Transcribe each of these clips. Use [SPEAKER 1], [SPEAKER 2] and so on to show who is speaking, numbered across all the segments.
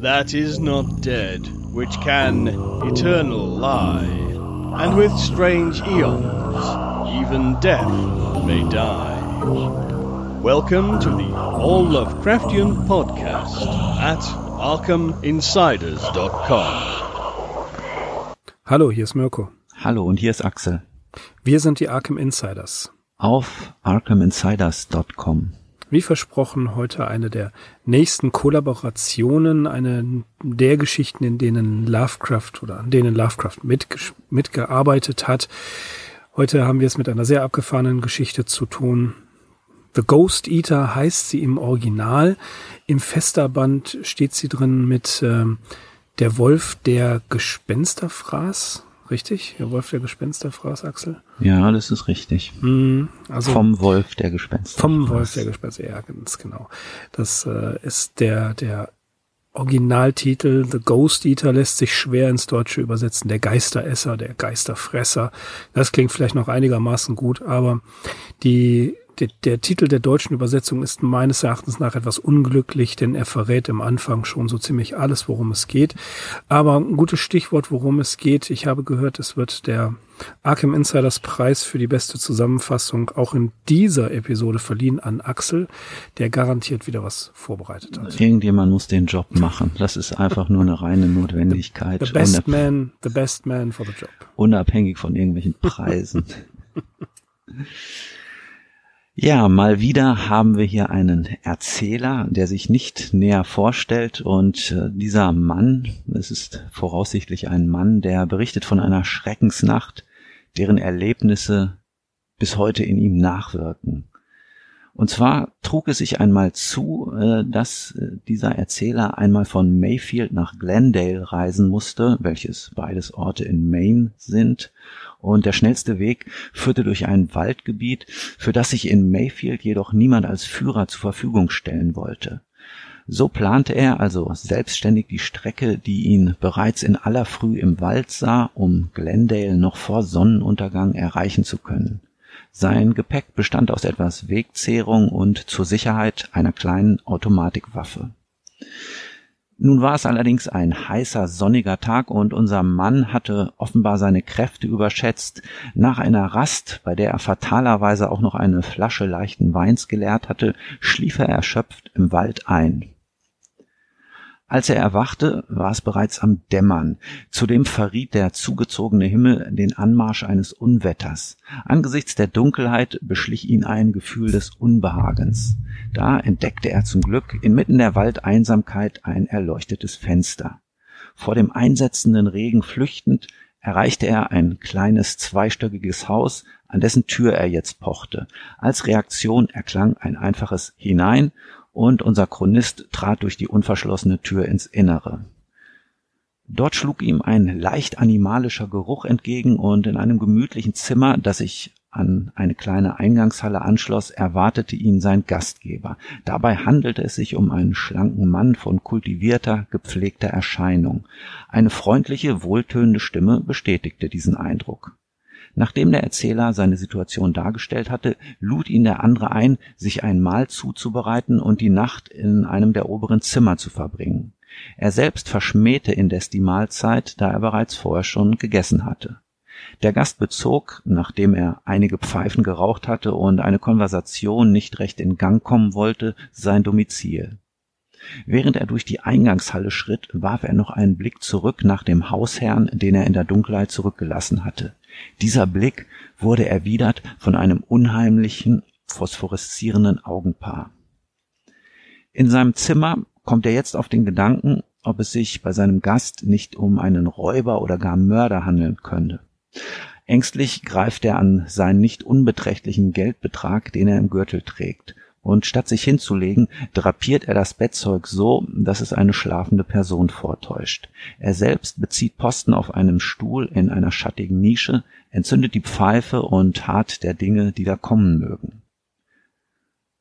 [SPEAKER 1] that is not dead, which can eternal lie, and with strange eons, even death may die. Welcome to the All Lovecraftian Podcast at ArkhamInsiders.com.
[SPEAKER 2] Hallo, hier ist Mirko.
[SPEAKER 3] Hallo, und hier ist Axel.
[SPEAKER 2] Wir sind die Arkham Insiders.
[SPEAKER 3] Auf ArkhamInsiders.com.
[SPEAKER 2] Wie versprochen, heute eine der nächsten Kollaborationen, eine der Geschichten, in denen Lovecraft oder an denen Lovecraft mitgearbeitet hat. Heute haben wir es mit einer sehr abgefahrenen Geschichte zu tun. The Ghost Eater heißt sie im Original. Im Festerband steht sie drin mit ähm, der Wolf, der Gespenster fraß. Richtig? Der Wolf, der Gespenster fraß, Axel?
[SPEAKER 3] Ja, das ist richtig.
[SPEAKER 2] Mm, also
[SPEAKER 3] vom Wolf, der Gespenster.
[SPEAKER 2] Vom Wolf, der Gespenster, ja, ganz genau. Das äh, ist der, der Originaltitel The Ghost Eater lässt sich schwer ins Deutsche übersetzen. Der Geisteresser, der Geisterfresser. Das klingt vielleicht noch einigermaßen gut, aber die der, der Titel der deutschen Übersetzung ist meines Erachtens nach etwas unglücklich, denn er verrät im Anfang schon so ziemlich alles, worum es geht. Aber ein gutes Stichwort, worum es geht. Ich habe gehört, es wird der Arkham Insiders Preis für die beste Zusammenfassung auch in dieser Episode verliehen an Axel, der garantiert wieder was vorbereitet hat.
[SPEAKER 3] Irgendjemand muss den Job machen. Das ist einfach nur eine reine Notwendigkeit.
[SPEAKER 2] The, the best man, the best man for the job.
[SPEAKER 3] Unabhängig von irgendwelchen Preisen. Ja, mal wieder haben wir hier einen Erzähler, der sich nicht näher vorstellt und äh, dieser Mann, es ist voraussichtlich ein Mann, der berichtet von einer Schreckensnacht, deren Erlebnisse bis heute in ihm nachwirken. Und zwar trug es sich einmal zu, äh, dass äh, dieser Erzähler einmal von Mayfield nach Glendale reisen musste, welches beides Orte in Maine sind, und der schnellste Weg führte durch ein Waldgebiet, für das sich in Mayfield jedoch niemand als Führer zur Verfügung stellen wollte. So plante er also selbstständig die Strecke, die ihn bereits in aller Früh im Wald sah, um Glendale noch vor Sonnenuntergang erreichen zu können. Sein Gepäck bestand aus etwas Wegzehrung und zur Sicherheit einer kleinen Automatikwaffe. Nun war es allerdings ein heißer, sonniger Tag und unser Mann hatte offenbar seine Kräfte überschätzt. Nach einer Rast, bei der er fatalerweise auch noch eine Flasche leichten Weins geleert hatte, schlief er erschöpft im Wald ein. Als er erwachte, war es bereits am Dämmern. Zudem verriet der zugezogene Himmel den Anmarsch eines Unwetters. Angesichts der Dunkelheit beschlich ihn ein Gefühl des Unbehagens. Da entdeckte er zum Glück inmitten der Waldeinsamkeit ein erleuchtetes Fenster. Vor dem einsetzenden Regen flüchtend erreichte er ein kleines zweistöckiges Haus, an dessen Tür er jetzt pochte. Als Reaktion erklang ein einfaches Hinein und unser Chronist trat durch die unverschlossene Tür ins Innere. Dort schlug ihm ein leicht animalischer Geruch entgegen und in einem gemütlichen Zimmer, das sich an eine kleine Eingangshalle anschloss, erwartete ihn sein Gastgeber. Dabei handelte es sich um einen schlanken Mann von kultivierter, gepflegter Erscheinung. Eine freundliche, wohltönende Stimme bestätigte diesen Eindruck. Nachdem der Erzähler seine Situation dargestellt hatte, lud ihn der andere ein, sich ein Mahl zuzubereiten und die Nacht in einem der oberen Zimmer zu verbringen. Er selbst verschmähte indes die Mahlzeit, da er bereits vorher schon gegessen hatte. Der Gast bezog, nachdem er einige Pfeifen geraucht hatte und eine Konversation nicht recht in Gang kommen wollte, sein Domizil. Während er durch die Eingangshalle schritt, warf er noch einen Blick zurück nach dem Hausherrn, den er in der Dunkelheit zurückgelassen hatte. Dieser Blick wurde erwidert von einem unheimlichen, phosphoreszierenden Augenpaar. In seinem Zimmer kommt er jetzt auf den Gedanken, ob es sich bei seinem Gast nicht um einen Räuber oder gar Mörder handeln könnte. Ängstlich greift er an seinen nicht unbeträchtlichen Geldbetrag, den er im Gürtel trägt, und statt sich hinzulegen, drapiert er das Bettzeug so, dass es eine schlafende Person vortäuscht. Er selbst bezieht Posten auf einem Stuhl in einer schattigen Nische, entzündet die Pfeife und hart der Dinge, die da kommen mögen.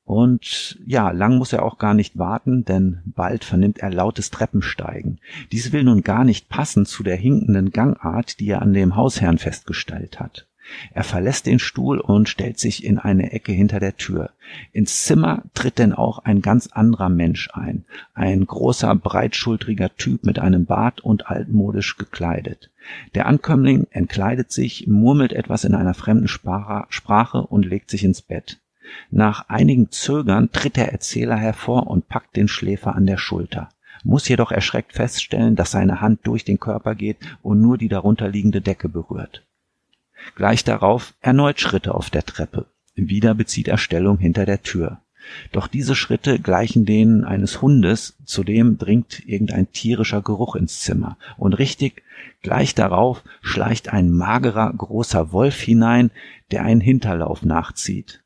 [SPEAKER 3] Und ja, lang muss er auch gar nicht warten, denn bald vernimmt er lautes Treppensteigen. Dies will nun gar nicht passen zu der hinkenden Gangart, die er an dem Hausherrn festgestellt hat. Er verlässt den Stuhl und stellt sich in eine Ecke hinter der Tür. Ins Zimmer tritt denn auch ein ganz anderer Mensch ein. Ein großer, breitschultriger Typ mit einem Bart und altmodisch gekleidet. Der Ankömmling entkleidet sich, murmelt etwas in einer fremden Sprache und legt sich ins Bett. Nach einigem Zögern tritt der Erzähler hervor und packt den Schläfer an der Schulter, muss jedoch erschreckt feststellen, dass seine Hand durch den Körper geht und nur die darunterliegende Decke berührt. Gleich darauf erneut Schritte auf der Treppe. Wieder bezieht er Stellung hinter der Tür. Doch diese Schritte gleichen denen eines Hundes, zudem dringt irgendein tierischer Geruch ins Zimmer. Und richtig, gleich darauf schleicht ein magerer, großer Wolf hinein, der einen Hinterlauf nachzieht.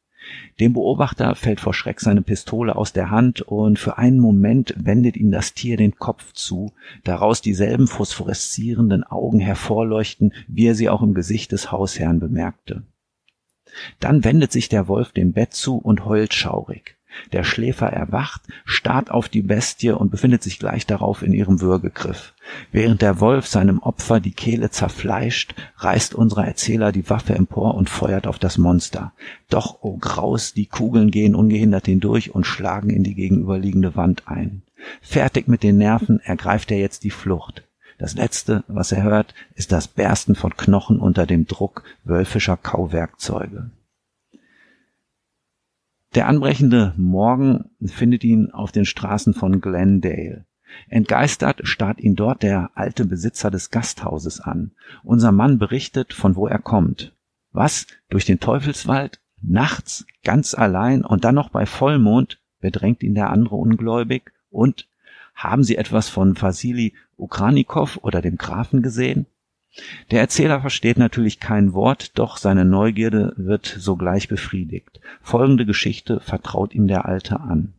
[SPEAKER 3] Dem Beobachter fällt vor Schreck seine Pistole aus der Hand und für einen Moment wendet ihm das Tier den Kopf zu, daraus dieselben phosphoreszierenden Augen hervorleuchten, wie er sie auch im Gesicht des Hausherrn bemerkte. Dann wendet sich der Wolf dem Bett zu und heult schaurig. Der Schläfer erwacht, starrt auf die Bestie und befindet sich gleich darauf in ihrem Würgegriff. Während der Wolf seinem Opfer die Kehle zerfleischt, reißt unser Erzähler die Waffe empor und feuert auf das Monster. Doch, oh Graus, die Kugeln gehen ungehindert hindurch und schlagen in die gegenüberliegende Wand ein. Fertig mit den Nerven ergreift er jetzt die Flucht. Das Letzte, was er hört, ist das Bersten von Knochen unter dem Druck wölfischer Kauwerkzeuge. Der anbrechende Morgen findet ihn auf den Straßen von Glendale. Entgeistert starrt ihn dort der alte Besitzer des Gasthauses an. Unser Mann berichtet, von wo er kommt. Was? Durch den Teufelswald? Nachts? Ganz allein und dann noch bei Vollmond? bedrängt ihn der andere ungläubig. Und haben Sie etwas von Vasili Ukranikow oder dem Grafen gesehen? Der Erzähler versteht natürlich kein Wort, doch seine Neugierde wird sogleich befriedigt. Folgende Geschichte vertraut ihm der Alte an.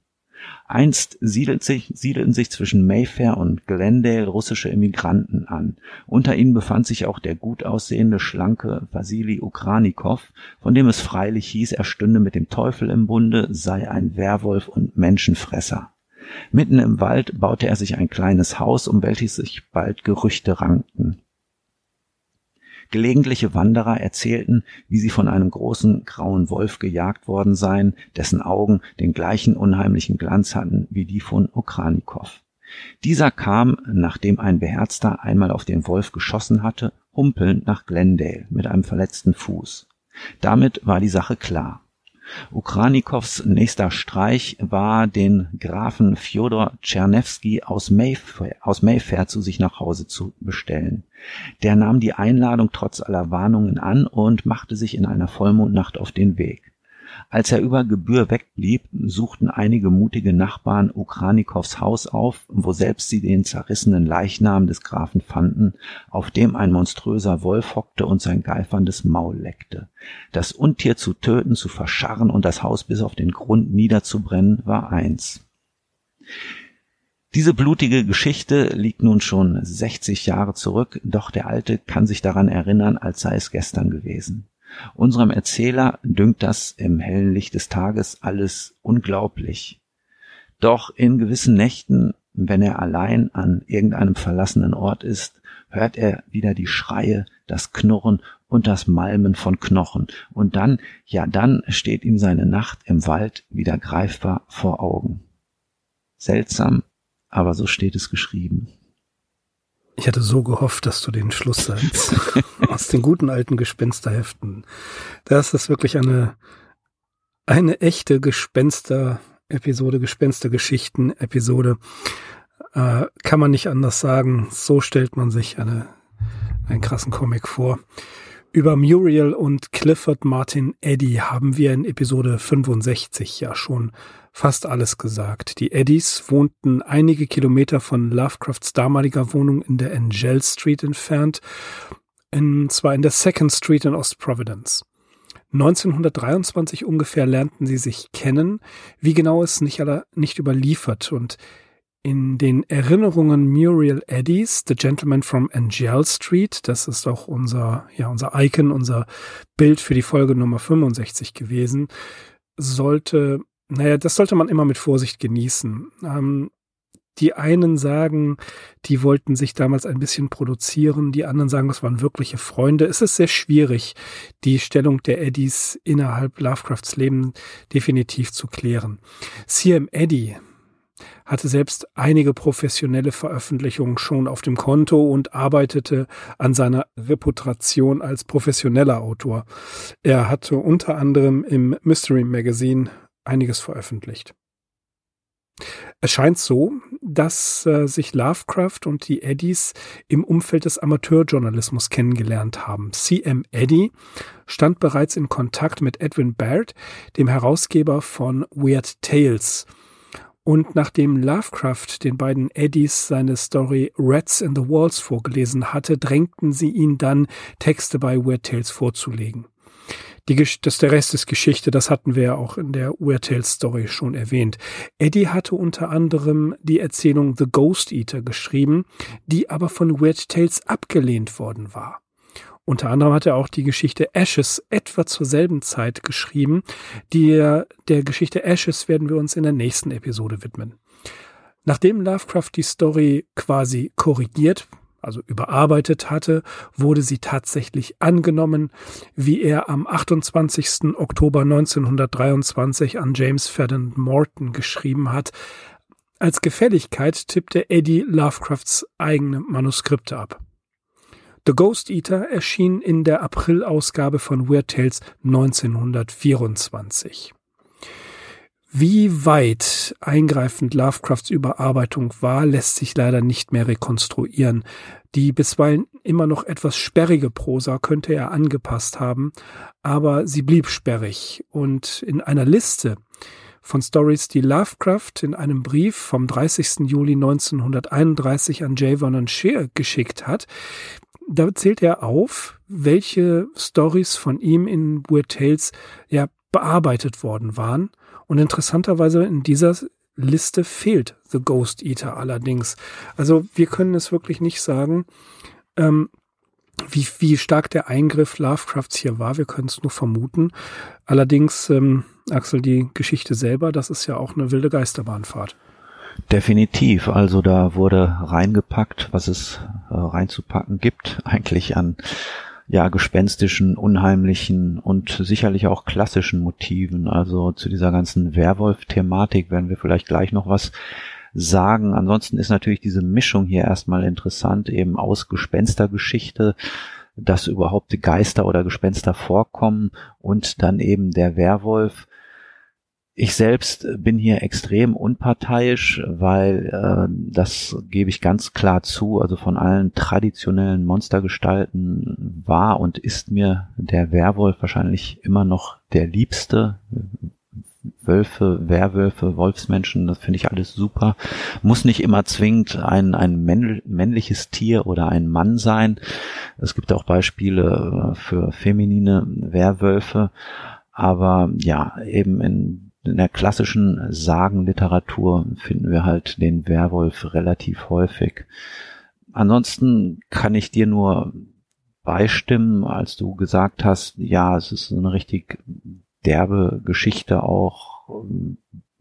[SPEAKER 3] Einst sich, siedelten sich zwischen Mayfair und Glendale russische Immigranten an. Unter ihnen befand sich auch der gut aussehende, schlanke Wasili Ukranikow, von dem es freilich hieß, er stünde mit dem Teufel im Bunde, sei ein Werwolf und Menschenfresser. Mitten im Wald baute er sich ein kleines Haus, um welches sich bald Gerüchte rankten. Gelegentliche Wanderer erzählten, wie sie von einem großen grauen Wolf gejagt worden seien, dessen Augen den gleichen unheimlichen Glanz hatten wie die von Okranikow. Dieser kam, nachdem ein Beherzter einmal auf den Wolf geschossen hatte, humpelnd nach Glendale mit einem verletzten Fuß. Damit war die Sache klar. Ukranikows nächster Streich war, den Grafen Fjodor Tschernewski aus aus Mayfair zu sich nach Hause zu bestellen. Der nahm die Einladung trotz aller Warnungen an und machte sich in einer Vollmondnacht auf den Weg. Als er über Gebühr wegblieb, suchten einige mutige Nachbarn Ukranikows Haus auf, wo selbst sie den zerrissenen Leichnam des Grafen fanden, auf dem ein monströser Wolf hockte und sein geiferndes Maul leckte. Das Untier zu töten, zu verscharren und das Haus bis auf den Grund niederzubrennen, war eins. Diese blutige Geschichte liegt nun schon 60 Jahre zurück, doch der Alte kann sich daran erinnern, als sei es gestern gewesen. Unserem Erzähler dünkt das im hellen Licht des Tages alles unglaublich. Doch in gewissen Nächten, wenn er allein an irgendeinem verlassenen Ort ist, hört er wieder die Schreie, das Knurren und das Malmen von Knochen. Und dann, ja dann steht ihm seine Nacht im Wald wieder greifbar vor Augen. Seltsam, aber so steht es geschrieben.
[SPEAKER 2] Ich hatte so gehofft, dass du den Schlusssatz aus den guten alten Gespensterheften, das ist wirklich eine, eine echte Gespenster-Episode, Gespenstergeschichten-Episode. Äh, kann man nicht anders sagen. So stellt man sich eine, einen krassen Comic vor. Über Muriel und Clifford Martin Eddy haben wir in Episode 65 ja schon fast alles gesagt. Die Eddies wohnten einige Kilometer von Lovecrafts damaliger Wohnung in der Angel Street entfernt, und zwar in der Second Street in Ost Providence. 1923 ungefähr lernten sie sich kennen. Wie genau ist nicht, aller, nicht überliefert und in den Erinnerungen Muriel Eddies, The Gentleman from Angel Street, das ist auch unser, ja, unser Icon, unser Bild für die Folge Nummer 65 gewesen, sollte naja, das sollte man immer mit Vorsicht genießen. Ähm, die einen sagen, die wollten sich damals ein bisschen produzieren, die anderen sagen, das waren wirkliche Freunde. Es ist sehr schwierig, die Stellung der Eddies innerhalb Lovecrafts Leben definitiv zu klären. C.M. Eddy hatte selbst einige professionelle Veröffentlichungen schon auf dem Konto und arbeitete an seiner Reputation als professioneller Autor. Er hatte unter anderem im Mystery Magazine einiges veröffentlicht. Es scheint so, dass äh, sich Lovecraft und die Eddies im Umfeld des Amateurjournalismus kennengelernt haben. C.M. Eddy stand bereits in Kontakt mit Edwin Baird, dem Herausgeber von Weird Tales. Und nachdem Lovecraft den beiden Eddies seine Story Rats in the Walls vorgelesen hatte, drängten sie ihn dann, Texte bei Weird Tales vorzulegen. Die, das, der Rest ist Geschichte, das hatten wir ja auch in der Weird Tales Story schon erwähnt. Eddie hatte unter anderem die Erzählung The Ghost Eater geschrieben, die aber von Weird Tales abgelehnt worden war. Unter anderem hat er auch die Geschichte Ashes etwa zur selben Zeit geschrieben. Die, der Geschichte Ashes werden wir uns in der nächsten Episode widmen. Nachdem Lovecraft die Story quasi korrigiert, also überarbeitet hatte, wurde sie tatsächlich angenommen, wie er am 28. Oktober 1923 an James Ferdinand Morton geschrieben hat. Als Gefälligkeit tippte Eddie Lovecrafts eigene Manuskripte ab. The Ghost Eater erschien in der Aprilausgabe von Weird Tales 1924. Wie weit eingreifend Lovecrafts Überarbeitung war, lässt sich leider nicht mehr rekonstruieren. Die bisweilen immer noch etwas sperrige Prosa könnte er angepasst haben, aber sie blieb sperrig und in einer Liste von Stories, die Lovecraft in einem Brief vom 30. Juli 1931 an J. Vernon Shea geschickt hat, da zählt er auf, welche Stories von ihm in Weird Tales ja bearbeitet worden waren und interessanterweise in dieser Liste fehlt The Ghost Eater allerdings. Also wir können es wirklich nicht sagen, ähm, wie, wie stark der Eingriff Lovecrafts hier war. Wir können es nur vermuten. Allerdings, ähm, Axel, die Geschichte selber, das ist ja auch eine wilde Geisterbahnfahrt.
[SPEAKER 3] Definitiv. Also da wurde reingepackt, was es äh, reinzupacken gibt, eigentlich an ja, gespenstischen, unheimlichen und sicherlich auch klassischen Motiven. Also zu dieser ganzen Werwolf-Thematik werden wir vielleicht gleich noch was sagen. Ansonsten ist natürlich diese Mischung hier erstmal interessant, eben aus Gespenstergeschichte, dass überhaupt Geister oder Gespenster vorkommen und dann eben der Werwolf, ich selbst bin hier extrem unparteiisch, weil äh, das gebe ich ganz klar zu. Also von allen traditionellen Monstergestalten war und ist mir der Werwolf wahrscheinlich immer noch der liebste. Wölfe, Werwölfe, Wolfsmenschen, das finde ich alles super. Muss nicht immer zwingend ein, ein männliches Tier oder ein Mann sein. Es gibt auch Beispiele äh, für feminine Werwölfe. Aber ja, eben in in der klassischen Sagenliteratur finden wir halt den Werwolf relativ häufig. Ansonsten kann ich dir nur beistimmen, als du gesagt hast, ja, es ist eine richtig derbe Geschichte auch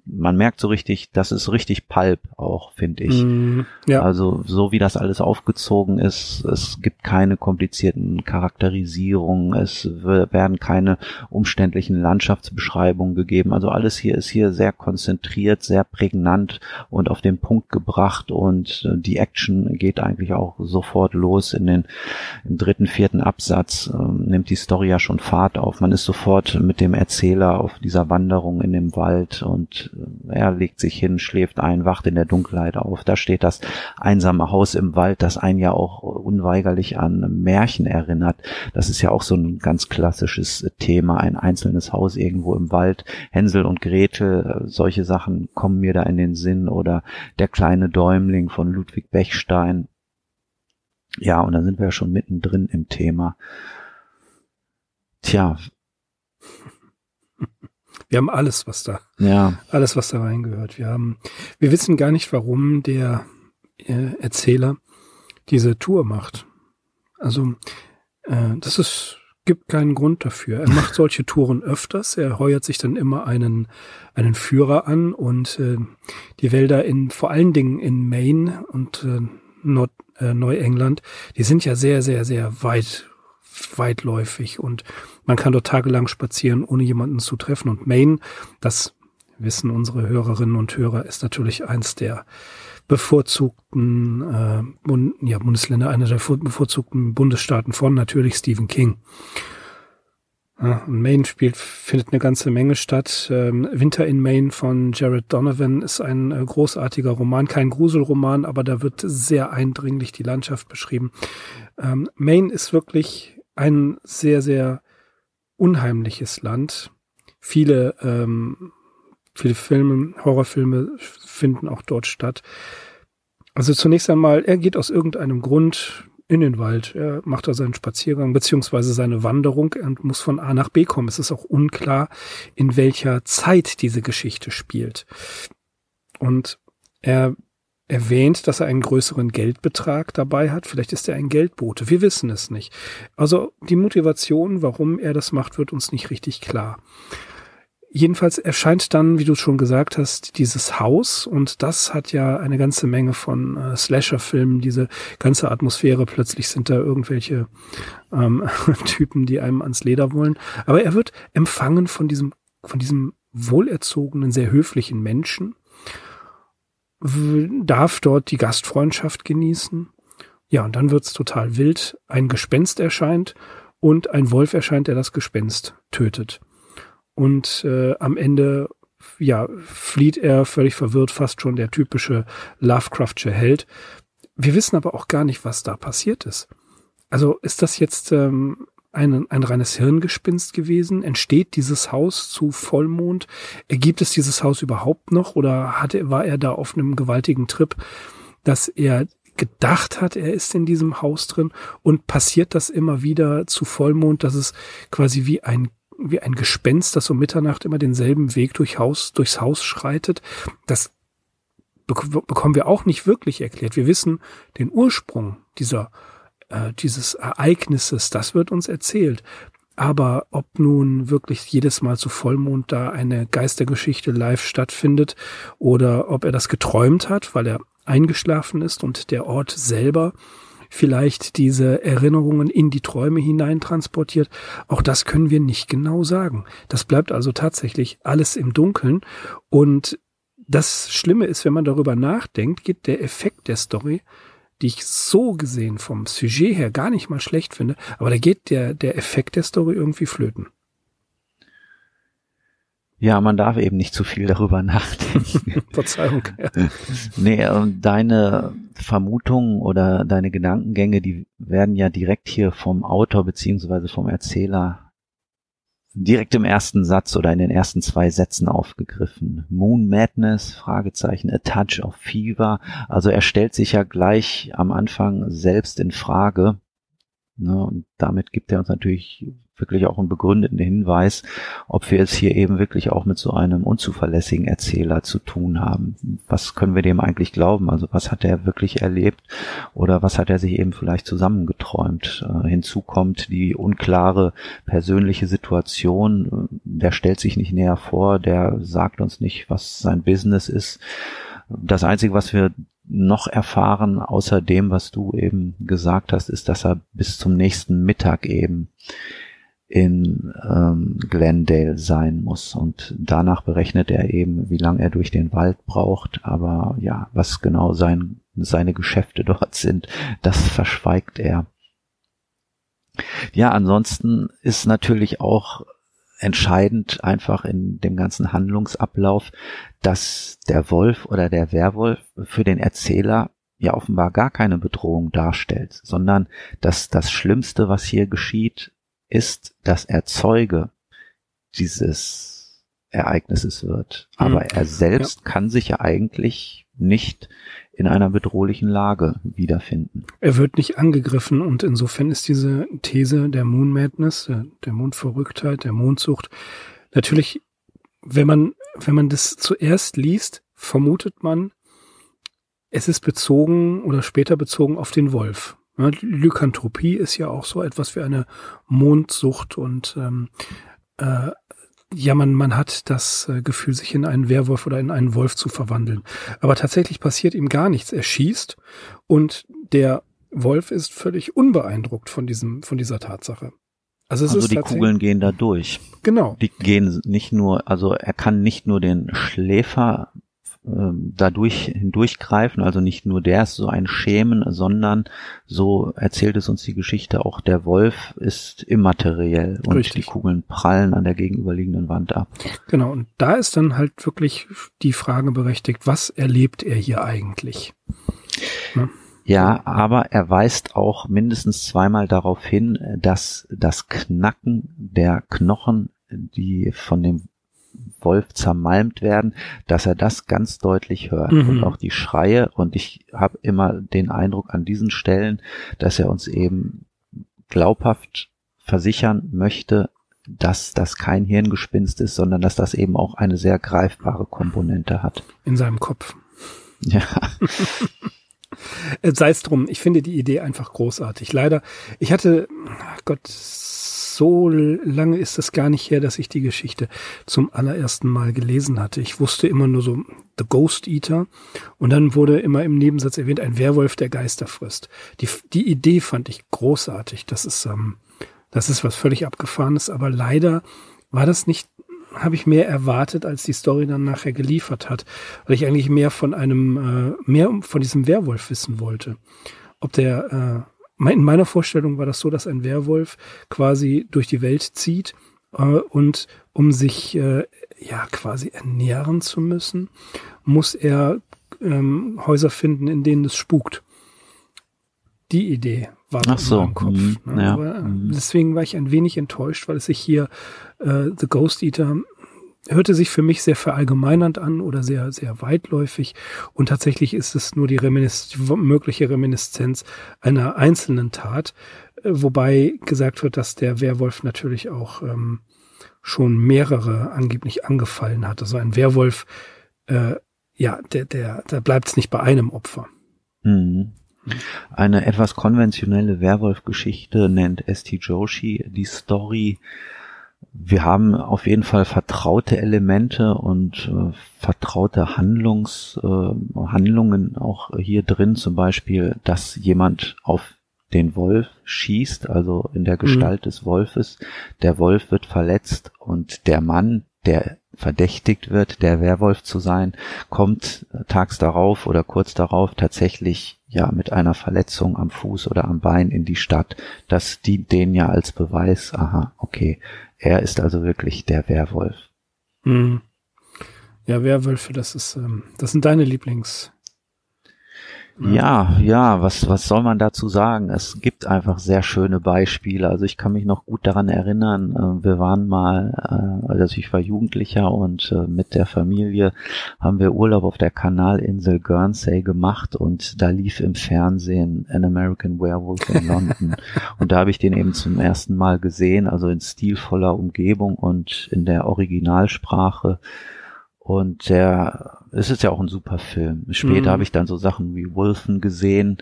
[SPEAKER 3] man merkt so richtig, das ist richtig Pulp auch, finde ich. Mm, ja. Also so wie das alles aufgezogen ist, es gibt keine komplizierten Charakterisierungen, es werden keine umständlichen Landschaftsbeschreibungen gegeben. Also alles hier ist hier sehr konzentriert, sehr prägnant und auf den Punkt gebracht und äh, die Action geht eigentlich auch sofort los in den im dritten, vierten Absatz, äh, nimmt die Story ja schon Fahrt auf. Man ist sofort mit dem Erzähler auf dieser Wanderung in dem Wald und er legt sich hin, schläft ein, wacht in der Dunkelheit auf. Da steht das einsame Haus im Wald, das einen ja auch unweigerlich an Märchen erinnert. Das ist ja auch so ein ganz klassisches Thema, ein einzelnes Haus irgendwo im Wald. Hänsel und Gretel, solche Sachen kommen mir da in den Sinn oder der kleine Däumling von Ludwig Bechstein. Ja, und da sind wir ja schon mittendrin im Thema. Tja,
[SPEAKER 2] wir haben alles, was da,
[SPEAKER 3] ja.
[SPEAKER 2] alles, was da reingehört. Wir haben, wir wissen gar nicht, warum der äh, Erzähler diese Tour macht. Also, äh, das ist gibt keinen Grund dafür. Er macht solche Touren öfters. Er heuert sich dann immer einen, einen Führer an und äh, die Wälder in, vor allen Dingen in Maine und äh, Nord, äh, Neuengland, die sind ja sehr, sehr, sehr weit, weitläufig und man kann dort tagelang spazieren, ohne jemanden zu treffen. Und Maine, das wissen unsere Hörerinnen und Hörer, ist natürlich eins der bevorzugten äh, Bund, ja, Bundesländer, einer der bevorzugten Bundesstaaten von natürlich Stephen King. Ja, Maine spielt, findet eine ganze Menge statt. Ähm, Winter in Maine von Jared Donovan ist ein äh, großartiger Roman, kein Gruselroman, aber da wird sehr eindringlich die Landschaft beschrieben. Ähm, Maine ist wirklich ein sehr, sehr unheimliches Land. Viele ähm, Viele Filme, Horrorfilme finden auch dort statt. Also zunächst einmal, er geht aus irgendeinem Grund in den Wald. Er macht da seinen Spaziergang beziehungsweise seine Wanderung und muss von A nach B kommen. Es ist auch unklar, in welcher Zeit diese Geschichte spielt. Und er erwähnt, dass er einen größeren Geldbetrag dabei hat. Vielleicht ist er ein Geldbote. Wir wissen es nicht. Also die Motivation, warum er das macht, wird uns nicht richtig klar. Jedenfalls erscheint dann, wie du schon gesagt hast, dieses Haus und das hat ja eine ganze Menge von äh, Slasher-Filmen, diese ganze Atmosphäre. Plötzlich sind da irgendwelche ähm, Typen, die einem ans Leder wollen. Aber er wird empfangen von diesem, von diesem wohlerzogenen, sehr höflichen Menschen, darf dort die Gastfreundschaft genießen. Ja, und dann wird's total wild. Ein Gespenst erscheint und ein Wolf erscheint, der das Gespenst tötet und äh, am Ende ja flieht er völlig verwirrt, fast schon der typische Lovecraftsche Held. Wir wissen aber auch gar nicht, was da passiert ist. Also ist das jetzt ähm, ein, ein reines Hirngespinst gewesen? Entsteht dieses Haus zu Vollmond? Ergibt es dieses Haus überhaupt noch oder hatte, war er da auf einem gewaltigen Trip, dass er gedacht hat, er ist in diesem Haus drin und passiert das immer wieder zu Vollmond, dass es quasi wie ein wie ein Gespenst, das um Mitternacht immer denselben Weg durch Haus, durchs Haus schreitet. Das bekommen wir auch nicht wirklich erklärt. Wir wissen den Ursprung dieser, äh, dieses Ereignisses, das wird uns erzählt. Aber ob nun wirklich jedes Mal zu Vollmond da eine Geistergeschichte live stattfindet oder ob er das geträumt hat, weil er eingeschlafen ist und der Ort selber vielleicht diese Erinnerungen in die Träume hinein transportiert. Auch das können wir nicht genau sagen. Das bleibt also tatsächlich alles im Dunkeln. Und das Schlimme ist, wenn man darüber nachdenkt, geht der Effekt der Story, die ich so gesehen vom Sujet her gar nicht mal schlecht finde, aber da geht der, der Effekt der Story irgendwie flöten.
[SPEAKER 3] Ja, man darf eben nicht zu viel darüber nachdenken.
[SPEAKER 2] Verzeihung. Ja.
[SPEAKER 3] Nee, deine Vermutungen oder deine Gedankengänge, die werden ja direkt hier vom Autor beziehungsweise vom Erzähler direkt im ersten Satz oder in den ersten zwei Sätzen aufgegriffen. Moon Madness, Fragezeichen, a touch of fever. Also er stellt sich ja gleich am Anfang selbst in Frage. Ne, und damit gibt er uns natürlich wirklich auch einen begründeten Hinweis, ob wir es hier eben wirklich auch mit so einem unzuverlässigen Erzähler zu tun haben. Was können wir dem eigentlich glauben? Also was hat er wirklich erlebt oder was hat er sich eben vielleicht zusammengeträumt? Äh, hinzu kommt die unklare persönliche Situation. Der stellt sich nicht näher vor, der sagt uns nicht, was sein Business ist. Das Einzige, was wir noch erfahren, außer dem, was du eben gesagt hast, ist, dass er bis zum nächsten Mittag eben in ähm, Glendale sein muss. Und danach berechnet er eben, wie lange er durch den Wald braucht. Aber ja, was genau sein, seine Geschäfte dort sind, das verschweigt er. Ja, ansonsten ist natürlich auch entscheidend einfach in dem ganzen Handlungsablauf, dass der Wolf oder der Werwolf für den Erzähler ja offenbar gar keine Bedrohung darstellt, sondern dass das Schlimmste, was hier geschieht, ist, dass er Zeuge dieses Ereignisses wird. Aber mhm. er selbst ja. kann sich ja eigentlich nicht in einer bedrohlichen Lage wiederfinden.
[SPEAKER 2] Er wird nicht angegriffen und insofern ist diese These der Moon Madness, der Mondverrücktheit, der Mondsucht natürlich, wenn man, wenn man das zuerst liest, vermutet man, es ist bezogen oder später bezogen auf den Wolf Lykanthropie ist ja auch so etwas wie eine Mondsucht und ähm, äh, ja, man, man hat das äh, Gefühl, sich in einen Werwolf oder in einen Wolf zu verwandeln. Aber tatsächlich passiert ihm gar nichts. Er schießt und der Wolf ist völlig unbeeindruckt von diesem, von dieser Tatsache.
[SPEAKER 3] Also, es also die Kugeln gehen da durch.
[SPEAKER 2] Genau.
[SPEAKER 3] Die gehen nicht nur, also er kann nicht nur den Schläfer dadurch hindurchgreifen, also nicht nur der ist so ein Schämen, sondern so erzählt es uns die Geschichte, auch der Wolf ist immateriell und Richtig. die Kugeln prallen an der gegenüberliegenden Wand ab.
[SPEAKER 2] Genau, und da ist dann halt wirklich die Frage berechtigt, was erlebt er hier eigentlich?
[SPEAKER 3] Ne? Ja, aber er weist auch mindestens zweimal darauf hin, dass das Knacken der Knochen, die von dem Wolf zermalmt werden, dass er das ganz deutlich hört mhm. und auch die Schreie. Und ich habe immer den Eindruck an diesen Stellen, dass er uns eben glaubhaft versichern möchte, dass das kein Hirngespinst ist, sondern dass das eben auch eine sehr greifbare Komponente hat.
[SPEAKER 2] In seinem Kopf.
[SPEAKER 3] Ja.
[SPEAKER 2] Sei es drum, ich finde die Idee einfach großartig. Leider, ich hatte, Gott, so lange ist es gar nicht her, dass ich die Geschichte zum allerersten Mal gelesen hatte. Ich wusste immer nur so The Ghost Eater und dann wurde immer im Nebensatz erwähnt, ein Werwolf, der Geister frisst. Die, die Idee fand ich großartig. Das ist, ähm, das ist was völlig abgefahrenes, aber leider war das nicht habe ich mehr erwartet, als die Story dann nachher geliefert hat, weil ich eigentlich mehr von einem, äh, mehr von diesem Werwolf wissen wollte. Ob der äh, in meiner Vorstellung war das so, dass ein Werwolf quasi durch die Welt zieht äh, und um sich äh, ja quasi ernähren zu müssen, muss er ähm, Häuser finden, in denen es spukt. Die Idee war
[SPEAKER 3] Ach so.
[SPEAKER 2] meinem Kopf.
[SPEAKER 3] Mhm.
[SPEAKER 2] Ne?
[SPEAKER 3] Ja.
[SPEAKER 2] Aber, äh,
[SPEAKER 3] Mhm.
[SPEAKER 2] deswegen war ich ein wenig enttäuscht, weil es sich hier äh, The Ghost Eater hörte sich für mich sehr verallgemeinernd an oder sehr, sehr weitläufig. Und tatsächlich ist es nur die, Reminis die mögliche Reminiszenz einer einzelnen Tat, äh, wobei gesagt wird, dass der Werwolf natürlich auch ähm, schon mehrere angeblich angefallen hat. Also ein Werwolf, äh, ja, der, der, da bleibt es nicht bei einem Opfer.
[SPEAKER 3] Mhm. Eine etwas konventionelle Werwolf-Geschichte nennt S.T. Joshi die Story wir haben auf jeden Fall vertraute Elemente und äh, vertraute Handlungs, äh, Handlungen auch hier drin, zum Beispiel, dass jemand auf den Wolf schießt, also in der Gestalt mhm. des Wolfes. Der Wolf wird verletzt und der Mann, der verdächtigt wird, der Werwolf zu sein, kommt tags darauf oder kurz darauf tatsächlich ja mit einer Verletzung am Fuß oder am Bein in die Stadt. Das dient denen ja als Beweis, aha, okay, er ist also wirklich der Werwolf.
[SPEAKER 2] Mhm. Ja, Werwölfe, das ist, ähm, das sind deine Lieblings.
[SPEAKER 3] Ja, ja, was, was soll man dazu sagen? Es gibt einfach sehr schöne Beispiele. Also ich kann mich noch gut daran erinnern, äh, wir waren mal, äh, also ich war Jugendlicher und äh, mit der Familie haben wir Urlaub auf der Kanalinsel Guernsey gemacht und da lief im Fernsehen An American Werewolf in London. und da habe ich den eben zum ersten Mal gesehen, also in stilvoller Umgebung und in der Originalsprache. Und der, es ist ja auch ein super Film. Später mhm. habe ich dann so Sachen wie Wolfen gesehen,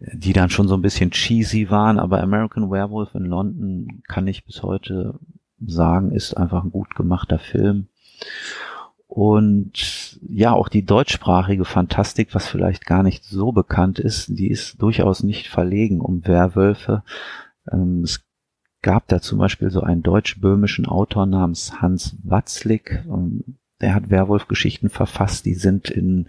[SPEAKER 3] die dann schon so ein bisschen cheesy waren, aber American Werewolf in London kann ich bis heute sagen, ist einfach ein gut gemachter Film. Und ja, auch die deutschsprachige Fantastik, was vielleicht gar nicht so bekannt ist, die ist durchaus nicht verlegen um Werwölfe. Ähm, es gab da zum Beispiel so einen deutsch-böhmischen Autor namens Hans Watzlik, ähm, er hat Werwolf-Geschichten verfasst, die sind in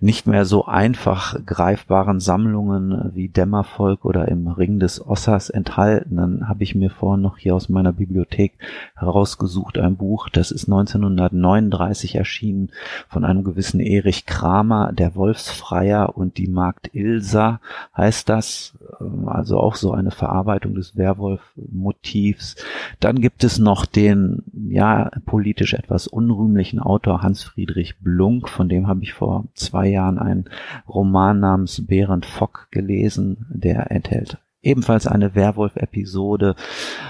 [SPEAKER 3] nicht mehr so einfach greifbaren Sammlungen wie Dämmervolk oder im Ring des Ossers enthalten. Dann habe ich mir vorhin noch hier aus meiner Bibliothek herausgesucht ein Buch, das ist 1939 erschienen von einem gewissen Erich Kramer, der Wolfsfreier und die Magd Ilsa heißt das, also auch so eine Verarbeitung des Werwolf-Motivs. Dann gibt es noch den, ja, politisch etwas unrühmlichen Autor Hans-Friedrich Blunk, von dem habe ich vor zwei Jahren einen Roman namens Behrend Fock gelesen, der enthält ebenfalls eine Werwolf-Episode.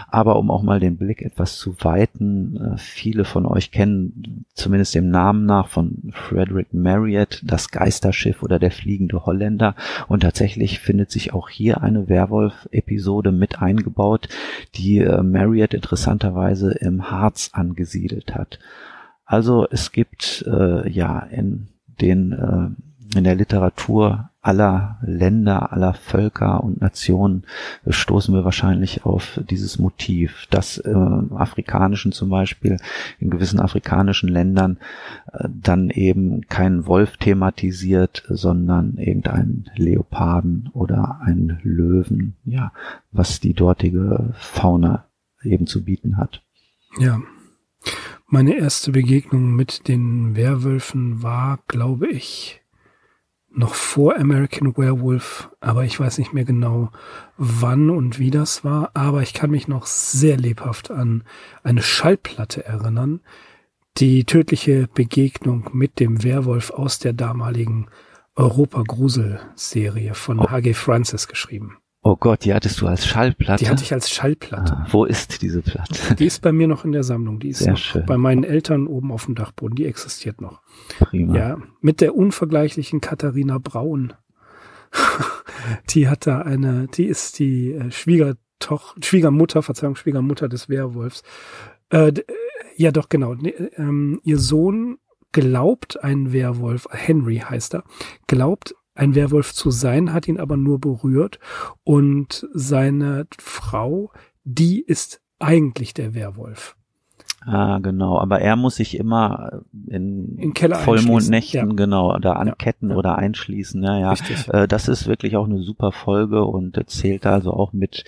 [SPEAKER 3] Aber um auch mal den Blick etwas zu weiten, äh, viele von euch kennen zumindest dem Namen nach von Frederick Marriott das Geisterschiff oder der fliegende Holländer. Und tatsächlich findet sich auch hier eine Werwolf-Episode mit eingebaut, die äh, Marriott interessanterweise im Harz angesiedelt hat. Also es gibt äh, ja in den äh, in der Literatur aller Länder, aller Völker und Nationen stoßen wir wahrscheinlich auf dieses Motiv, dass äh, afrikanischen zum Beispiel in gewissen afrikanischen Ländern äh, dann eben kein Wolf thematisiert, sondern irgendein Leoparden oder ein Löwen, ja, was die dortige Fauna eben zu bieten hat.
[SPEAKER 2] Ja. Meine erste Begegnung mit den Werwölfen war, glaube ich, noch vor American Werewolf, aber ich weiß nicht mehr genau, wann und wie das war, aber ich kann mich noch sehr lebhaft an eine Schallplatte erinnern, die tödliche Begegnung mit dem Werwolf aus der damaligen Europa-Grusel-Serie von H.G. Francis geschrieben.
[SPEAKER 3] Oh Gott, die hattest du als Schallplatte?
[SPEAKER 2] Die hatte ich als Schallplatte. Ah,
[SPEAKER 3] wo ist diese Platte?
[SPEAKER 2] Die ist bei mir noch in der Sammlung. Die ist Sehr schön. bei meinen Eltern oben auf dem Dachboden. Die existiert noch. Prima. Ja, mit der unvergleichlichen Katharina Braun. die hat da eine, die ist die äh, Schwiegertochter, Schwiegermutter, Verzeihung, Schwiegermutter des Werwolfs. Äh, ja, doch, genau. Ähm, ihr Sohn glaubt, ein Werwolf, Henry heißt er, glaubt, ein Werwolf zu sein, hat ihn aber nur berührt und seine Frau, die ist eigentlich der Werwolf.
[SPEAKER 3] Ah, genau. Aber er muss sich immer in, in Vollmondnächten ja. genau da anketten ja. oder einschließen. Ja, ja. Richtig. Äh, das ist wirklich auch eine super Folge und zählt also auch mit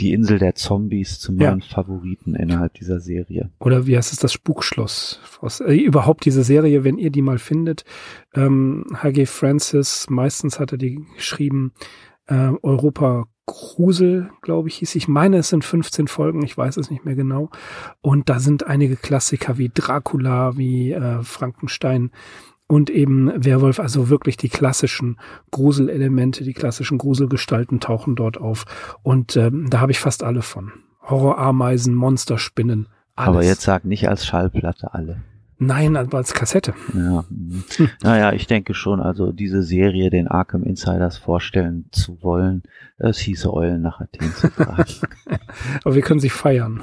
[SPEAKER 3] die Insel der Zombies zu meinen ja. Favoriten innerhalb dieser Serie.
[SPEAKER 2] Oder wie heißt es, das Spukschloss? Aus, äh, überhaupt diese Serie, wenn ihr die mal findet. Ähm, H.G. Francis, meistens hat er die geschrieben, äh, Europa Grusel, glaube ich, hieß. Ich meine, es sind 15 Folgen, ich weiß es nicht mehr genau. Und da sind einige Klassiker wie Dracula, wie äh, Frankenstein und eben Werwolf, also wirklich die klassischen Gruselelemente, die klassischen Gruselgestalten tauchen dort auf. Und ähm, da habe ich fast alle von. Horrorameisen, Monsterspinnen. Alles.
[SPEAKER 3] Aber jetzt sag nicht als Schallplatte alle.
[SPEAKER 2] Nein, aber als Kassette.
[SPEAKER 3] Ja. Hm. Naja, ich denke schon, also diese Serie den Arkham Insiders vorstellen zu wollen, es hieße Eulen nach Athen zu fragen.
[SPEAKER 2] aber wir können sie feiern.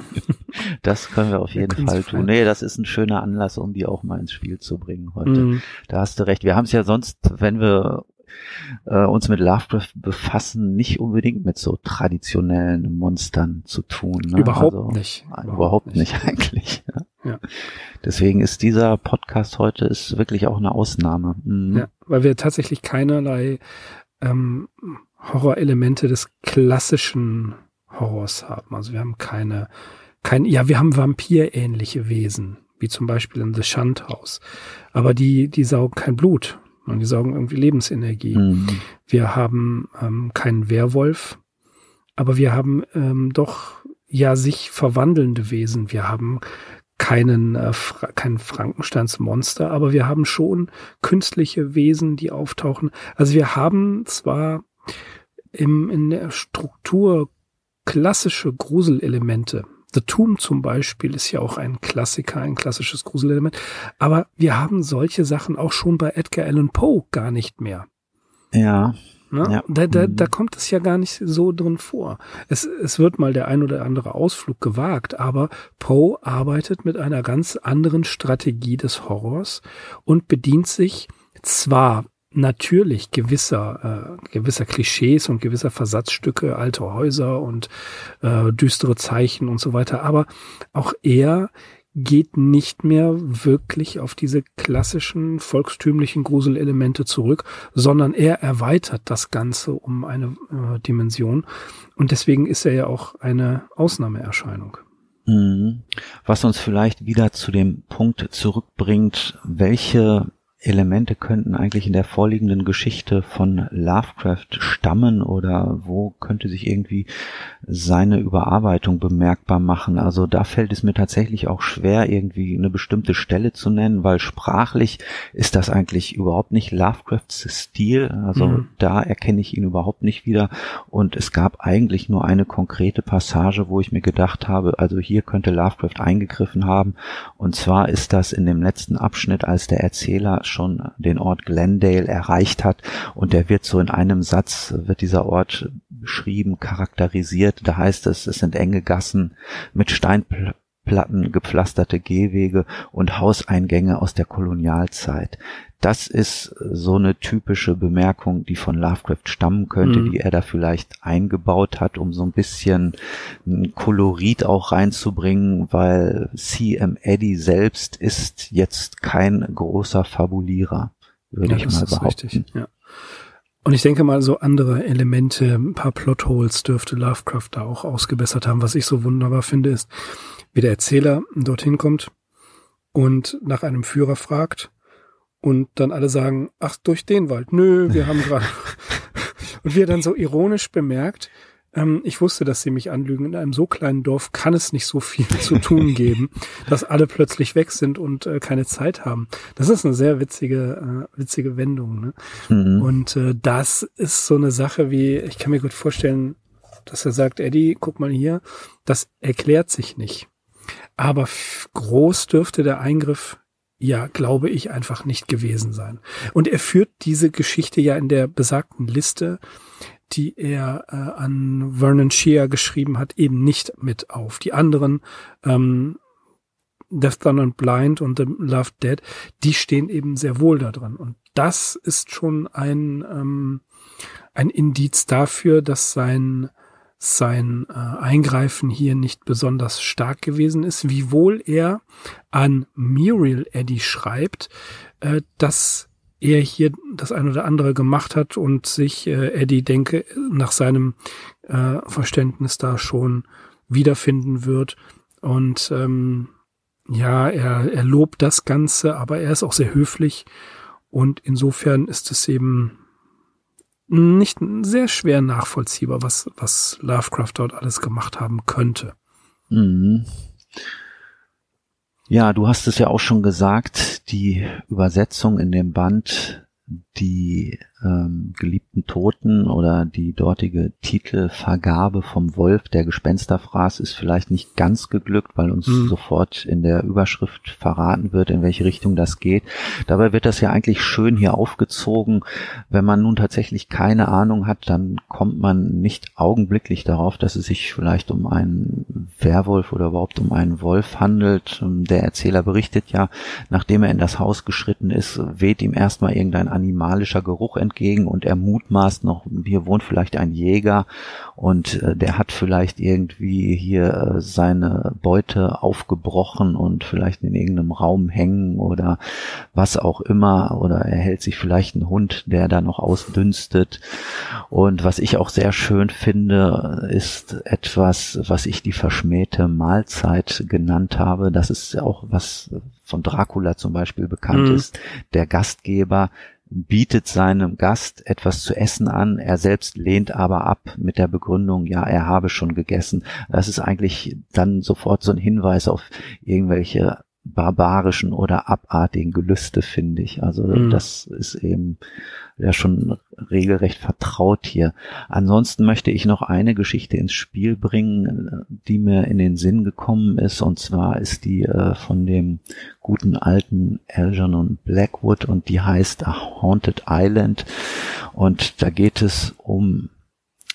[SPEAKER 3] Das können wir auf jeden wir Fall tun. Nee, das ist ein schöner Anlass, um die auch mal ins Spiel zu bringen heute. Mm. Da hast du recht. Wir haben es ja sonst, wenn wir äh, uns mit Lovecraft befassen, nicht unbedingt mit so traditionellen Monstern zu tun.
[SPEAKER 2] Ne? Überhaupt also, nicht.
[SPEAKER 3] Überhaupt, überhaupt nicht. nicht eigentlich. Ja. Ja. Deswegen ist dieser Podcast heute ist wirklich auch eine Ausnahme.
[SPEAKER 2] Mhm. Ja, weil wir tatsächlich keinerlei ähm, Horrorelemente des klassischen Horrors haben. Also wir haben keine, kein, ja, wir haben vampirähnliche Wesen, wie zum Beispiel in The Shunt House. Aber die, die saugen kein Blut. Und die saugen irgendwie Lebensenergie. Mhm. Wir haben ähm, keinen Werwolf, aber wir haben ähm, doch ja sich verwandelnde Wesen. Wir haben keinen, äh, Fra kein Frankensteins Monster, aber wir haben schon künstliche Wesen, die auftauchen. Also wir haben zwar im, in der Struktur klassische Gruselelemente, The Tomb zum Beispiel ist ja auch ein Klassiker, ein klassisches Gruselelement. Aber wir haben solche Sachen auch schon bei Edgar Allan Poe gar nicht mehr.
[SPEAKER 3] Ja.
[SPEAKER 2] Ne? ja. Da, da, da kommt es ja gar nicht so drin vor. Es, es wird mal der ein oder andere Ausflug gewagt, aber Poe arbeitet mit einer ganz anderen Strategie des Horrors und bedient sich zwar natürlich gewisser, äh, gewisser Klischees und gewisser Versatzstücke, alte Häuser und äh, düstere Zeichen und so weiter. Aber auch er geht nicht mehr wirklich auf diese klassischen volkstümlichen Gruselelemente zurück, sondern er erweitert das Ganze um eine äh, Dimension. Und deswegen ist er ja auch eine Ausnahmeerscheinung.
[SPEAKER 3] Mhm. Was uns vielleicht wieder zu dem Punkt zurückbringt, welche Elemente könnten eigentlich in der vorliegenden Geschichte von Lovecraft stammen oder wo könnte sich irgendwie seine Überarbeitung bemerkbar machen? Also da fällt es mir tatsächlich auch schwer, irgendwie eine bestimmte Stelle zu nennen, weil sprachlich ist das eigentlich überhaupt nicht Lovecrafts Stil. Also mhm. da erkenne ich ihn überhaupt nicht wieder. Und es gab eigentlich nur eine konkrete Passage, wo ich mir gedacht habe, also hier könnte Lovecraft eingegriffen haben. Und zwar ist das in dem letzten Abschnitt, als der Erzähler schon den Ort Glendale erreicht hat und der wird so in einem Satz, wird dieser Ort beschrieben, charakterisiert. Da heißt es, es sind enge Gassen mit Steinplatten gepflasterte Gehwege und Hauseingänge aus der Kolonialzeit das ist so eine typische Bemerkung, die von Lovecraft stammen könnte, mhm. die er da vielleicht eingebaut hat, um so ein bisschen ein Kolorit auch reinzubringen, weil C.M. Eddy selbst ist jetzt kein großer Fabulierer, würde ja, ich mal behaupten. Richtig, ja.
[SPEAKER 2] Und ich denke mal, so andere Elemente, ein paar Plotholes dürfte Lovecraft da auch ausgebessert haben. Was ich so wunderbar finde, ist, wie der Erzähler dorthin kommt und nach einem Führer fragt und dann alle sagen, ach, durch den Wald. Nö, wir haben gerade. und wie er dann so ironisch bemerkt, ähm, ich wusste, dass sie mich anlügen. In einem so kleinen Dorf kann es nicht so viel zu tun geben, dass alle plötzlich weg sind und äh, keine Zeit haben. Das ist eine sehr witzige, äh, witzige Wendung. Ne? Mhm. Und äh, das ist so eine Sache wie, ich kann mir gut vorstellen, dass er sagt, Eddie, guck mal hier, das erklärt sich nicht. Aber groß dürfte der Eingriff ja, glaube ich, einfach nicht gewesen sein. Und er führt diese Geschichte ja in der besagten Liste, die er äh, an Vernon Shea geschrieben hat, eben nicht mit auf. Die anderen, ähm, Death Thunder and Blind und The Love Dead, die stehen eben sehr wohl da drin. Und das ist schon ein, ähm, ein Indiz dafür, dass sein sein äh, Eingreifen hier nicht besonders stark gewesen ist, wiewohl er an Muriel Eddy schreibt, äh, dass er hier das ein oder andere gemacht hat und sich äh, Eddie denke nach seinem äh, Verständnis da schon wiederfinden wird. Und ähm, ja, er, er lobt das Ganze, aber er ist auch sehr höflich und insofern ist es eben nicht sehr schwer nachvollziehbar, was, was Lovecraft dort alles gemacht haben könnte. Mhm.
[SPEAKER 3] Ja, du hast es ja auch schon gesagt, die Übersetzung in dem Band, die ähm, geliebten Toten oder die dortige Titelvergabe vom Wolf, der Gespensterfraß, ist vielleicht nicht ganz geglückt, weil uns mhm. sofort in der Überschrift verraten wird, in welche Richtung das geht. Dabei wird das ja eigentlich schön hier aufgezogen. Wenn man nun tatsächlich keine Ahnung hat, dann kommt man nicht augenblicklich darauf, dass es sich vielleicht um einen Werwolf oder überhaupt um einen Wolf handelt. Der Erzähler berichtet ja, nachdem er in das Haus geschritten ist, weht ihm erstmal irgendein animalischer Geruch entgegen entgegen und er mutmaßt noch, hier wohnt vielleicht ein Jäger und äh, der hat vielleicht irgendwie hier äh, seine Beute aufgebrochen und vielleicht in irgendeinem Raum hängen oder was auch immer oder er hält sich vielleicht einen Hund, der da noch ausdünstet und was ich auch sehr schön finde, ist etwas, was ich die verschmähte Mahlzeit genannt habe. Das ist auch was von Dracula zum Beispiel bekannt mhm. ist. Der Gastgeber bietet seinem Gast etwas zu essen an, er selbst lehnt aber ab mit der Begründung, ja, er habe schon gegessen. Das ist eigentlich dann sofort so ein Hinweis auf irgendwelche barbarischen oder abartigen Gelüste, finde ich. Also mhm. das ist eben ja schon regelrecht vertraut hier. Ansonsten möchte ich noch eine Geschichte ins Spiel bringen, die mir in den Sinn gekommen ist. Und zwar ist die äh, von dem guten alten Algernon Blackwood und die heißt A Haunted Island. Und da geht es um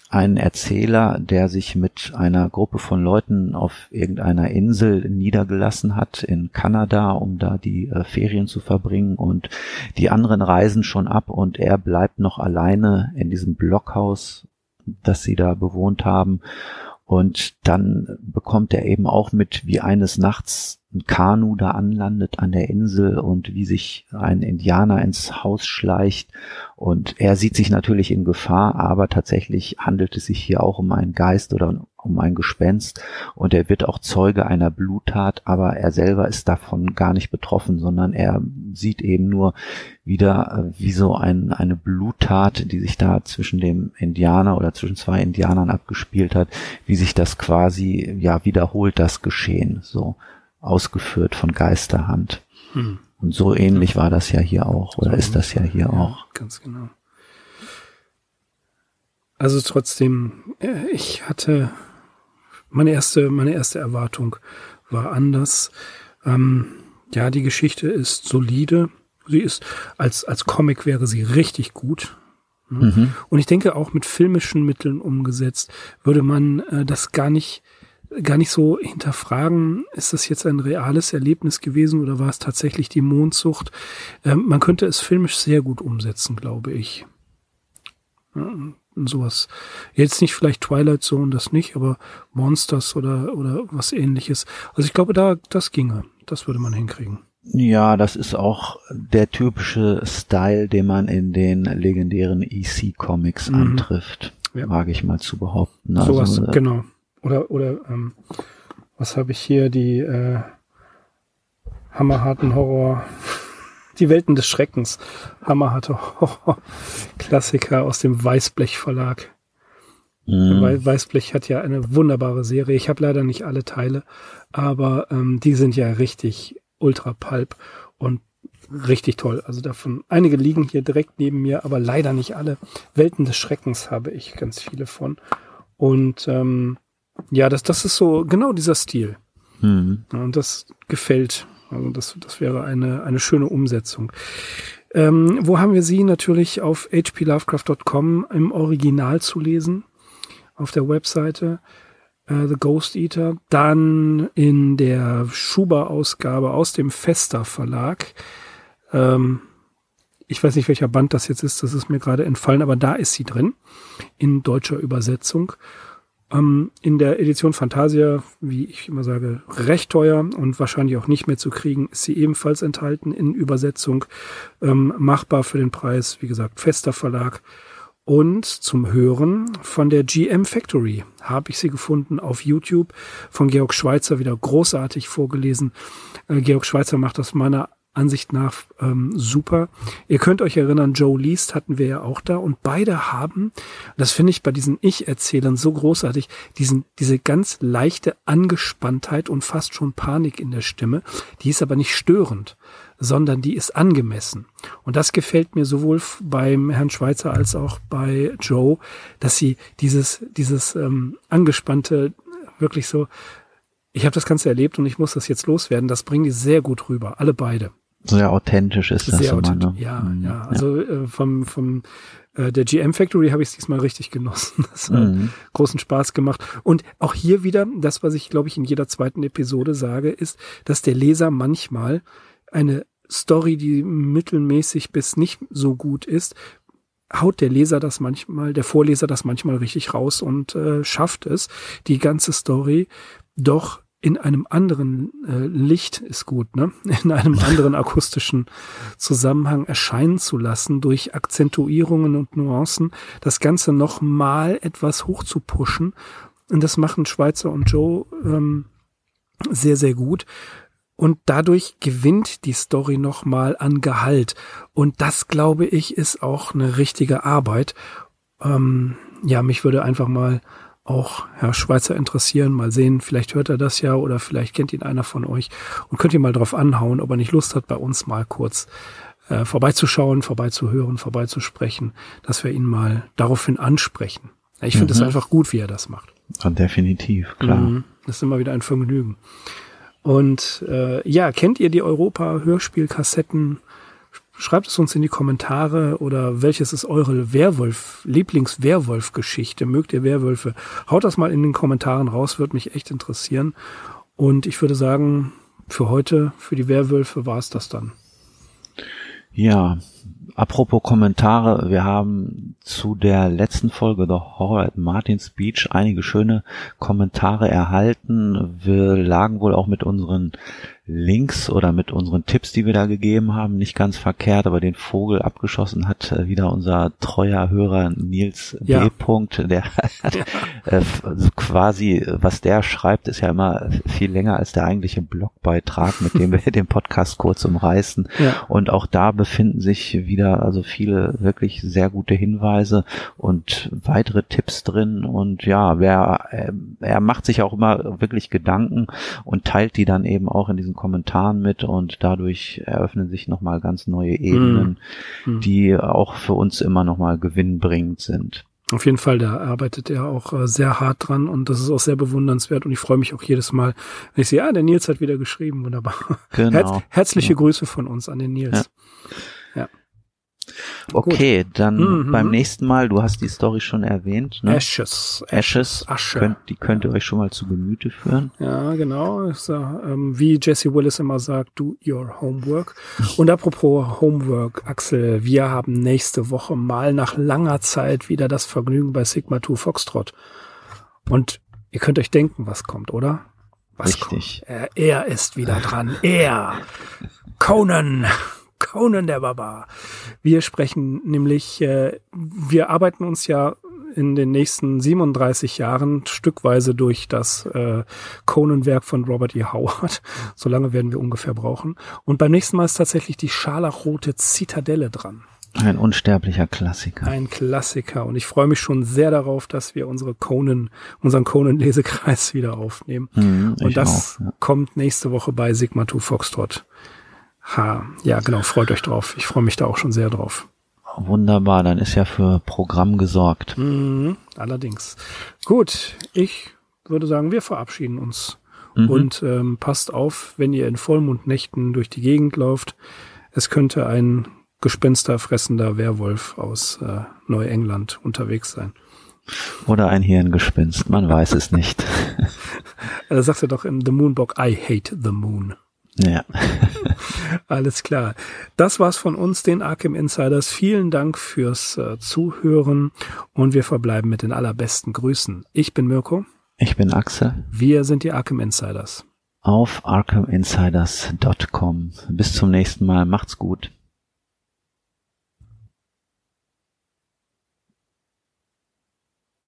[SPEAKER 3] ein Erzähler, der sich mit einer Gruppe von Leuten auf irgendeiner Insel niedergelassen hat in Kanada, um da die äh, Ferien zu verbringen. Und die anderen reisen schon ab und er bleibt noch alleine in diesem Blockhaus, das sie da bewohnt haben. Und dann bekommt er eben auch mit, wie eines Nachts ein Kanu da anlandet an der Insel und wie sich ein Indianer ins Haus schleicht. Und er sieht sich natürlich in Gefahr, aber tatsächlich handelt es sich hier auch um einen Geist oder um ein Gespenst und er wird auch Zeuge einer Bluttat, aber er selber ist davon gar nicht betroffen, sondern er sieht eben nur wieder äh, wie so ein, eine Bluttat, die sich da zwischen dem Indianer oder zwischen zwei Indianern abgespielt hat, wie sich das quasi ja wiederholt das Geschehen, so ausgeführt von Geisterhand. Hm. Und so ähnlich war das ja hier auch, oder so, ist das ja hier ja, auch.
[SPEAKER 2] Ganz genau. Also trotzdem, äh, ich hatte meine erste, meine erste Erwartung war anders. Ähm, ja, die Geschichte ist solide. Sie ist als als Comic wäre sie richtig gut. Mhm. Und ich denke auch mit filmischen Mitteln umgesetzt würde man äh, das gar nicht gar nicht so hinterfragen, ist das jetzt ein reales Erlebnis gewesen oder war es tatsächlich die Mondsucht? Ähm, man könnte es filmisch sehr gut umsetzen, glaube ich. Ja, sowas. Jetzt nicht vielleicht Twilight Zone, das nicht, aber Monsters oder, oder was ähnliches. Also ich glaube, da, das ginge. Das würde man hinkriegen.
[SPEAKER 3] Ja, das ist auch der typische Style, den man in den legendären EC-Comics mhm. antrifft. Ja. Wage ich mal zu behaupten.
[SPEAKER 2] Sowas, also, genau. Oder, oder ähm, was habe ich hier? Die äh, hammerharten Horror. Die Welten des Schreckens. Hammerharte Horror. Klassiker aus dem Weißblech Verlag. Mhm. Weil Weißblech hat ja eine wunderbare Serie. Ich habe leider nicht alle Teile, aber ähm, die sind ja richtig ultra pulp und richtig toll. Also davon, einige liegen hier direkt neben mir, aber leider nicht alle. Welten des Schreckens habe ich ganz viele von. Und ähm, ja, das, das ist so genau dieser Stil. Mhm. und das gefällt. Also das, das wäre eine, eine schöne Umsetzung. Ähm, wo haben wir sie? Natürlich auf hplovecraft.com im Original zu lesen, auf der Webseite äh, The Ghost Eater. Dann in der Schuber-Ausgabe aus dem Fester Verlag. Ähm, ich weiß nicht, welcher Band das jetzt ist, das ist mir gerade entfallen, aber da ist sie drin, in deutscher Übersetzung. Ähm, in der Edition Fantasia, wie ich immer sage, recht teuer und wahrscheinlich auch nicht mehr zu kriegen, ist sie ebenfalls enthalten in Übersetzung. Ähm, machbar für den Preis, wie gesagt, fester Verlag. Und zum Hören von der GM Factory habe ich sie gefunden auf YouTube von Georg Schweizer wieder großartig vorgelesen. Äh, Georg Schweizer macht das meiner Ansicht nach ähm, super. Ihr könnt euch erinnern, Joe Least hatten wir ja auch da und beide haben, das finde ich bei diesen Ich-Erzählern so großartig, diesen, diese ganz leichte Angespanntheit und fast schon Panik in der Stimme, die ist aber nicht störend, sondern die ist angemessen. Und das gefällt mir sowohl beim Herrn Schweizer als auch bei Joe, dass sie dieses, dieses ähm, angespannte wirklich so ich habe das Ganze erlebt und ich muss das jetzt loswerden. Das bringen die sehr gut rüber, alle beide.
[SPEAKER 3] Sehr authentisch ist das
[SPEAKER 2] Sehr immer, ne? Ja, mhm. ja. Also äh, vom, vom äh, der GM Factory habe ich es diesmal richtig genossen. Das hat mhm. großen Spaß gemacht. Und auch hier wieder, das, was ich, glaube ich, in jeder zweiten Episode sage, ist, dass der Leser manchmal eine Story, die mittelmäßig bis nicht so gut ist, haut der Leser das manchmal, der Vorleser das manchmal richtig raus und äh, schafft es, die ganze Story doch in einem anderen äh, Licht ist gut, ne? In einem anderen akustischen Zusammenhang erscheinen zu lassen durch Akzentuierungen und Nuancen, das Ganze noch mal etwas hoch zu pushen. Und das machen Schweizer und Joe ähm, sehr, sehr gut. Und dadurch gewinnt die Story noch mal an Gehalt. Und das, glaube ich, ist auch eine richtige Arbeit. Ähm, ja, mich würde einfach mal auch Herr Schweizer interessieren. Mal sehen, vielleicht hört er das ja oder vielleicht kennt ihn einer von euch und könnt ihr mal drauf anhauen, ob er nicht Lust hat, bei uns mal kurz äh, vorbeizuschauen, vorbeizuhören, vorbeizusprechen, dass wir ihn mal daraufhin ansprechen. Ich finde es mhm. einfach gut, wie er das macht.
[SPEAKER 3] Ja, definitiv, klar. Mhm.
[SPEAKER 2] Das ist immer wieder ein Vergnügen. Und äh, ja, kennt ihr die Europa-Hörspielkassetten Schreibt es uns in die Kommentare oder welches ist eure Werwolf, Lieblings-Werwolf-Geschichte? Mögt ihr Werwölfe? Haut das mal in den Kommentaren raus, würde mich echt interessieren. Und ich würde sagen, für heute, für die Werwölfe war es das dann.
[SPEAKER 3] Ja, apropos Kommentare, wir haben zu der letzten Folge The Horror at Martin's Beach einige schöne Kommentare erhalten. Wir lagen wohl auch mit unseren Links oder mit unseren Tipps, die wir da gegeben haben, nicht ganz verkehrt, aber den Vogel abgeschossen hat äh, wieder unser treuer Hörer Nils
[SPEAKER 2] Ja.
[SPEAKER 3] B. -Punkt, der hat äh, also quasi, was der schreibt, ist ja immer viel länger als der eigentliche Blogbeitrag, mit dem wir den Podcast kurz umreißen.
[SPEAKER 2] Ja.
[SPEAKER 3] Und auch da befinden sich wieder also viele wirklich sehr gute Hinweise und weitere Tipps drin. Und ja, wer, äh, er macht sich auch immer wirklich Gedanken und teilt die dann eben auch in diesen Kommentaren mit und dadurch eröffnen sich nochmal ganz neue Ebenen,
[SPEAKER 2] Mhm.
[SPEAKER 3] die auch für uns immer nochmal gewinnbringend sind.
[SPEAKER 2] Auf jeden Fall, da arbeitet er auch äh, sehr hart dran und das ist auch sehr bewundernswert und ich freue mich auch jedes Mal, wenn ich sehe, ja, der Nils hat wieder geschrieben, wunderbar.
[SPEAKER 3] Genau.
[SPEAKER 2] Herz, herzliche
[SPEAKER 3] Ja.
[SPEAKER 2] Grüße von uns an den Nils.
[SPEAKER 3] Okay, dann
[SPEAKER 2] Mhm.
[SPEAKER 3] beim nächsten Mal, du hast die Story schon erwähnt, ne?
[SPEAKER 2] Ashes.
[SPEAKER 3] Ashes,
[SPEAKER 2] Asche.
[SPEAKER 3] könnt, die könnt ihr euch schon mal zu Gemüte führen.
[SPEAKER 2] Ja, genau. So, ähm, wie Jesse Willis immer sagt, do your homework. Und apropos Homework, Axel, wir haben nächste Woche mal nach langer Zeit wieder das Vergnügen bei Sigma 2 Foxtrot. Und ihr könnt euch denken, was kommt, oder? Was
[SPEAKER 3] Richtig.
[SPEAKER 2] kommt? Er, er ist wieder dran. Er. Conan. Conan der Barbar. Wir sprechen nämlich, äh, wir arbeiten uns ja in den nächsten 37 Jahren stückweise durch das äh, Conan-Werk von Robert E. Howard. So lange werden wir ungefähr brauchen. Und beim nächsten Mal ist tatsächlich die scharlachrote Zitadelle dran.
[SPEAKER 3] Ein unsterblicher Klassiker.
[SPEAKER 2] Ein Klassiker. Und ich freue mich schon sehr darauf, dass wir unsere Conan, unseren Conan-Lesekreis wieder aufnehmen.
[SPEAKER 3] Mhm,
[SPEAKER 2] Und das
[SPEAKER 3] auch, ja.
[SPEAKER 2] kommt nächste Woche bei Sigma 2 Foxtrot. Ha, ja, genau, freut euch drauf. Ich freue mich da auch schon sehr drauf.
[SPEAKER 3] Wunderbar, dann ist ja für Programm gesorgt.
[SPEAKER 2] Mhm, allerdings. Gut, ich würde sagen, wir verabschieden uns.
[SPEAKER 3] Mhm.
[SPEAKER 2] Und ähm, passt auf, wenn ihr in Vollmondnächten durch die Gegend lauft. Es könnte ein gespensterfressender Werwolf aus äh, Neuengland unterwegs sein.
[SPEAKER 3] Oder ein Hirngespinst, man weiß es nicht.
[SPEAKER 2] Er sagt er doch in The Moonbock, I hate the moon.
[SPEAKER 3] Ja.
[SPEAKER 2] Alles klar. Das war's von uns, den Arkham Insiders. Vielen Dank fürs äh, Zuhören und wir verbleiben mit den allerbesten Grüßen. Ich bin Mirko.
[SPEAKER 3] Ich bin Axel
[SPEAKER 2] Wir sind die Arkham Insiders.
[SPEAKER 3] auf arkhaminsiders.com. Bis zum nächsten Mal, macht's gut.